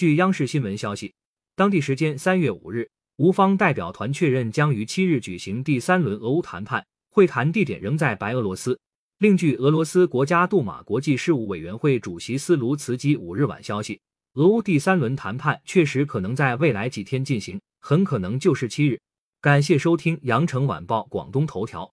据央视新闻消息，当地时间三月五日，吴方代表团确认将于七日举行第三轮俄乌谈判，会谈地点仍在白俄罗斯。另据俄罗斯国家杜马国际事务委员会主席斯卢茨基五日晚消息，俄乌第三轮谈判确实可能在未来几天进行，很可能就是七日。感谢收听羊城晚报广东头条。